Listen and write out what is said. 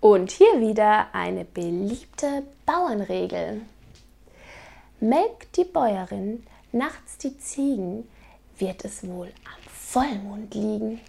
Und hier wieder eine beliebte Bauernregel. Melkt die Bäuerin nachts die Ziegen, wird es wohl am Vollmond liegen.